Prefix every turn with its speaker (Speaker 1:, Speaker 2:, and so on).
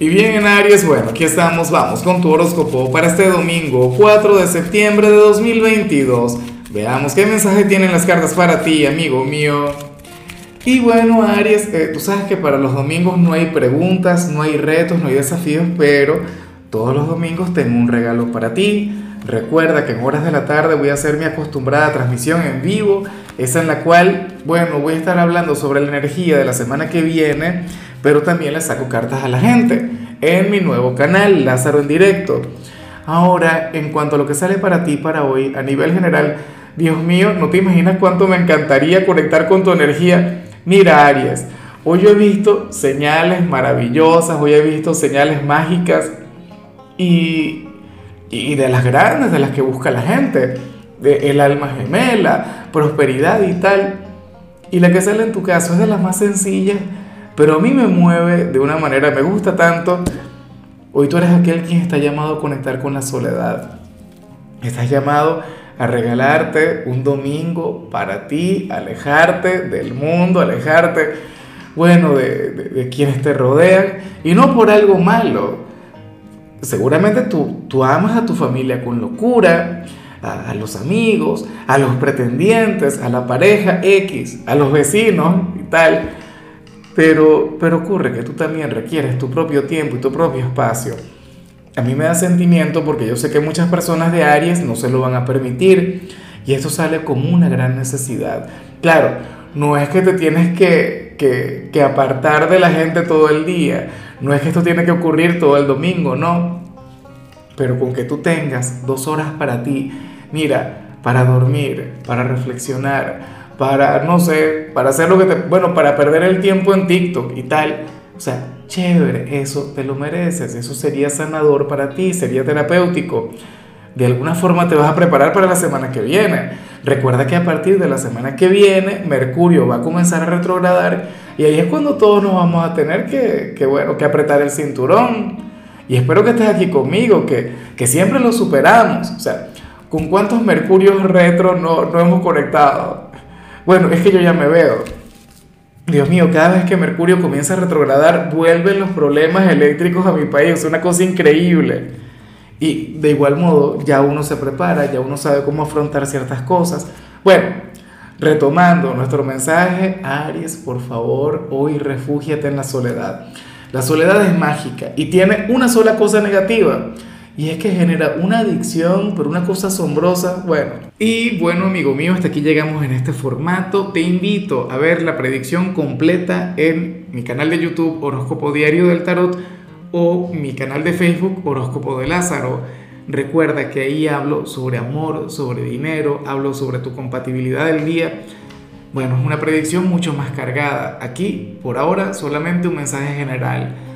Speaker 1: Y bien en Aries, bueno, aquí estamos, vamos con tu horóscopo para este domingo 4 de septiembre de 2022. Veamos qué mensaje tienen las cartas para ti, amigo mío. Y bueno, Aries, eh, tú sabes que para los domingos no hay preguntas, no hay retos, no hay desafíos, pero todos los domingos tengo un regalo para ti. Recuerda que en horas de la tarde voy a hacer mi acostumbrada transmisión en vivo, esa en la cual, bueno, voy a estar hablando sobre la energía de la semana que viene pero también le saco cartas a la gente en mi nuevo canal, Lázaro en directo. Ahora, en cuanto a lo que sale para ti para hoy, a nivel general, Dios mío, no te imaginas cuánto me encantaría conectar con tu energía. Mira, Aries, hoy he visto señales maravillosas, hoy he visto señales mágicas y, y de las grandes, de las que busca la gente, de el alma gemela, prosperidad y tal. Y la que sale en tu caso es de las más sencillas pero a mí me mueve de una manera, me gusta tanto. Hoy tú eres aquel quien está llamado a conectar con la soledad. Estás llamado a regalarte un domingo para ti, alejarte del mundo, alejarte, bueno, de, quienes te rodean, y no por algo malo. Seguramente tú, tú amas a tu familia con locura, a, los amigos, a los pretendientes, a la pareja X, a los vecinos y tal. Pero, pero ocurre que tú también requieres tu propio tiempo y tu propio espacio. A mí me da sentimiento porque yo sé que muchas personas de Aries no se lo van a permitir y esto sale como una gran necesidad. Claro, no es que te tienes que, que, que apartar de la gente todo el día, no es que esto tiene que ocurrir todo el domingo, no. Pero con que tú tengas dos horas para ti, mira, para dormir, para reflexionar, para, no sé, para hacer lo que te, bueno, para perder el tiempo en TikTok y tal. O sea, chévere, eso te lo mereces, eso sería sanador para ti, sería terapéutico. De alguna forma te vas a preparar para la semana que viene. Recuerda que a partir de la semana que viene, Mercurio va a comenzar a retrogradar y ahí es cuando todos nos vamos a tener que, que bueno, que apretar el cinturón. Y espero que estés aquí conmigo, que, que siempre lo superamos. O sea, ¿con cuántos Mercurios retro no, no hemos conectado? Bueno, es que yo ya me veo. Dios mío, cada vez que Mercurio comienza a retrogradar, vuelven los problemas eléctricos a mi país. Es una cosa increíble. Y de igual modo, ya uno se prepara, ya uno sabe cómo afrontar ciertas cosas. Bueno, retomando nuestro mensaje, Aries, por favor, hoy refúgiate en la soledad. La soledad es mágica y tiene una sola cosa negativa y es que genera una adicción por una cosa asombrosa. Bueno, y bueno, amigo mío, hasta aquí llegamos en este formato. Te invito a ver la predicción completa en mi canal de YouTube Horóscopo Diario del Tarot o mi canal de Facebook Horóscopo de Lázaro. Recuerda que ahí hablo sobre amor, sobre dinero, hablo sobre tu compatibilidad del día. Bueno, es una predicción mucho más cargada. Aquí, por ahora, solamente un mensaje general